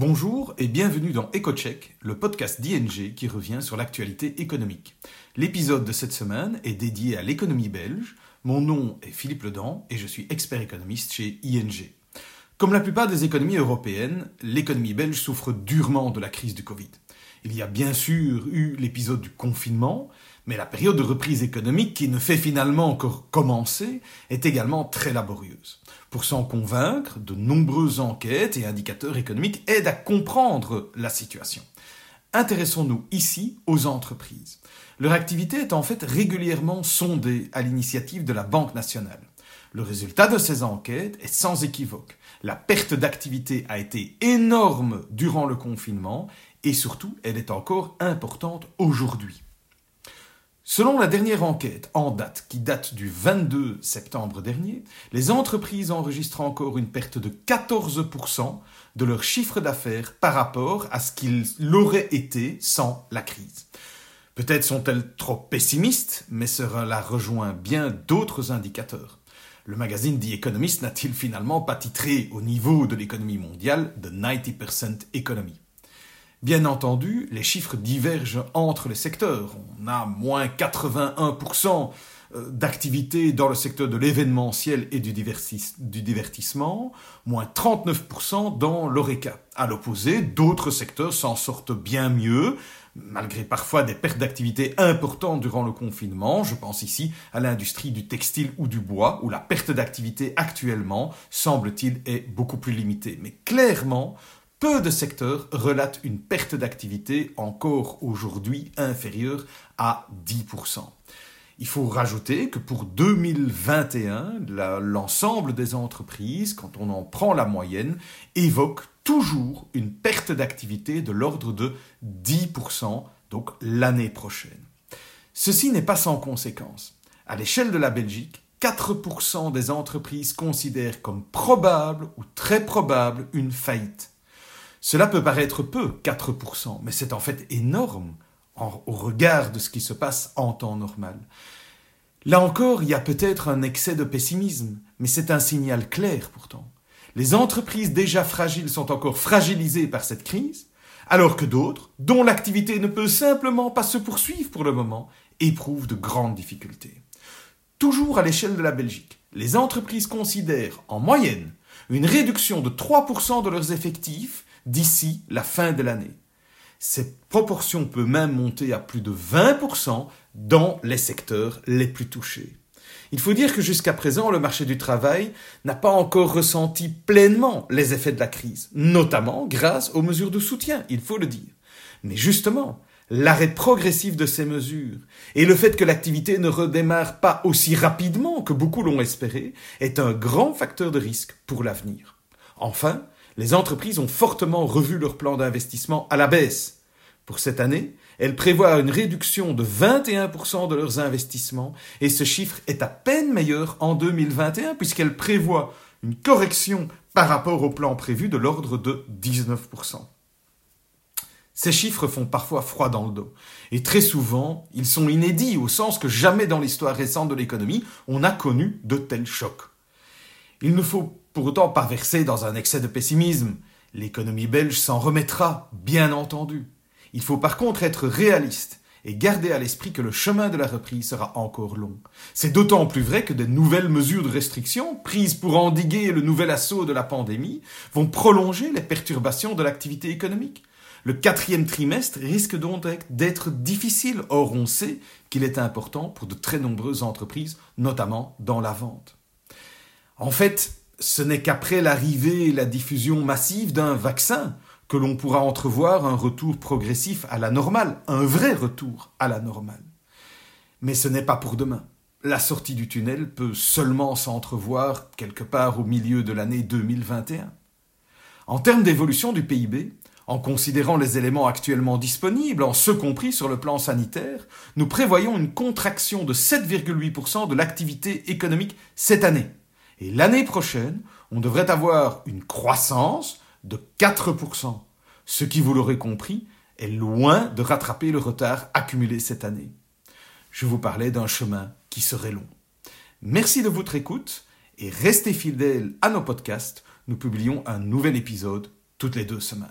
Bonjour et bienvenue dans EcoCheck, le podcast d'ING qui revient sur l'actualité économique. L'épisode de cette semaine est dédié à l'économie belge. Mon nom est Philippe Ledan et je suis expert économiste chez ING. Comme la plupart des économies européennes, l'économie belge souffre durement de la crise du Covid. Il y a bien sûr eu l'épisode du confinement, mais la période de reprise économique, qui ne fait finalement encore commencer, est également très laborieuse. Pour s'en convaincre, de nombreuses enquêtes et indicateurs économiques aident à comprendre la situation. Intéressons-nous ici aux entreprises. Leur activité est en fait régulièrement sondée à l'initiative de la Banque nationale. Le résultat de ces enquêtes est sans équivoque. La perte d'activité a été énorme durant le confinement et surtout elle est encore importante aujourd'hui. Selon la dernière enquête en date, qui date du 22 septembre dernier, les entreprises enregistrent encore une perte de 14% de leur chiffre d'affaires par rapport à ce qu'il l'aurait été sans la crise. Peut-être sont-elles trop pessimistes, mais cela rejoint bien d'autres indicateurs. Le magazine The Economist n'a-t-il finalement pas titré au niveau de l'économie mondiale de 90% Economy? Bien entendu, les chiffres divergent entre les secteurs. On a moins 81% euh, d'activité dans le secteur de l'événementiel et du, divertissement, moins 39% dans l'ORECA. À l'opposé, d'autres secteurs s'en sortent bien mieux, malgré parfois des pertes d'activité importantes durant le confinement. Je pense ici à l'industrie du textile ou du bois, où la perte d'activité actuellement, semble-t-il, est beaucoup plus limitée. Mais clairement, peu de secteurs relatent une perte d'activité encore aujourd'hui inférieure à 10%. Il faut rajouter que pour 2021, l'ensemble des entreprises, quand on en prend la moyenne, évoquent toujours une perte d'activité de l'ordre de 10%, donc l'année prochaine. Ceci n'est pas sans conséquence. À l'échelle de la Belgique, 4% des entreprises considèrent comme probable ou très probable une faillite. Cela peut paraître peu, 4%, mais c'est en fait énorme au regard de ce qui se passe en temps normal. Là encore, il y a peut-être un excès de pessimisme, mais c'est un signal clair pourtant. Les entreprises déjà fragiles sont encore fragilisées par cette crise, alors que d'autres, dont l'activité ne peut simplement pas se poursuivre pour le moment, éprouvent de grandes difficultés. Toujours à l'échelle de la Belgique, les entreprises considèrent en moyenne une réduction de 3% de leurs effectifs d'ici la fin de l'année. Cette proportion peut même monter à plus de 20% dans les secteurs les plus touchés. Il faut dire que jusqu'à présent, le marché du travail n'a pas encore ressenti pleinement les effets de la crise, notamment grâce aux mesures de soutien, il faut le dire. Mais justement, l'arrêt progressif de ces mesures et le fait que l'activité ne redémarre pas aussi rapidement que beaucoup l'ont espéré est un grand facteur de risque pour l'avenir. Enfin, les entreprises ont fortement revu leur plan d'investissement à la baisse. Pour cette année, elles prévoient une réduction de 21% de leurs investissements et ce chiffre est à peine meilleur en 2021 puisqu'elles prévoient une correction par rapport au plan prévu de l'ordre de 19%. Ces chiffres font parfois froid dans le dos. Et très souvent, ils sont inédits au sens que jamais dans l'histoire récente de l'économie, on n'a connu de tels chocs. Il ne faut pour autant pas verser dans un excès de pessimisme. L'économie belge s'en remettra, bien entendu. Il faut par contre être réaliste et garder à l'esprit que le chemin de la reprise sera encore long. C'est d'autant plus vrai que de nouvelles mesures de restriction, prises pour endiguer le nouvel assaut de la pandémie, vont prolonger les perturbations de l'activité économique. Le quatrième trimestre risque donc d'être difficile, or on sait qu'il est important pour de très nombreuses entreprises, notamment dans la vente. En fait, ce n'est qu'après l'arrivée et la diffusion massive d'un vaccin que l'on pourra entrevoir un retour progressif à la normale, un vrai retour à la normale. Mais ce n'est pas pour demain. La sortie du tunnel peut seulement s'entrevoir quelque part au milieu de l'année 2021. En termes d'évolution du PIB, en considérant les éléments actuellement disponibles, en ce compris sur le plan sanitaire, nous prévoyons une contraction de 7,8% de l'activité économique cette année, et l'année prochaine, on devrait avoir une croissance de 4%, ce qui, vous l'aurez compris, est loin de rattraper le retard accumulé cette année. Je vous parlais d'un chemin qui serait long. Merci de votre écoute et restez fidèles à nos podcasts. Nous publions un nouvel épisode toutes les deux semaines.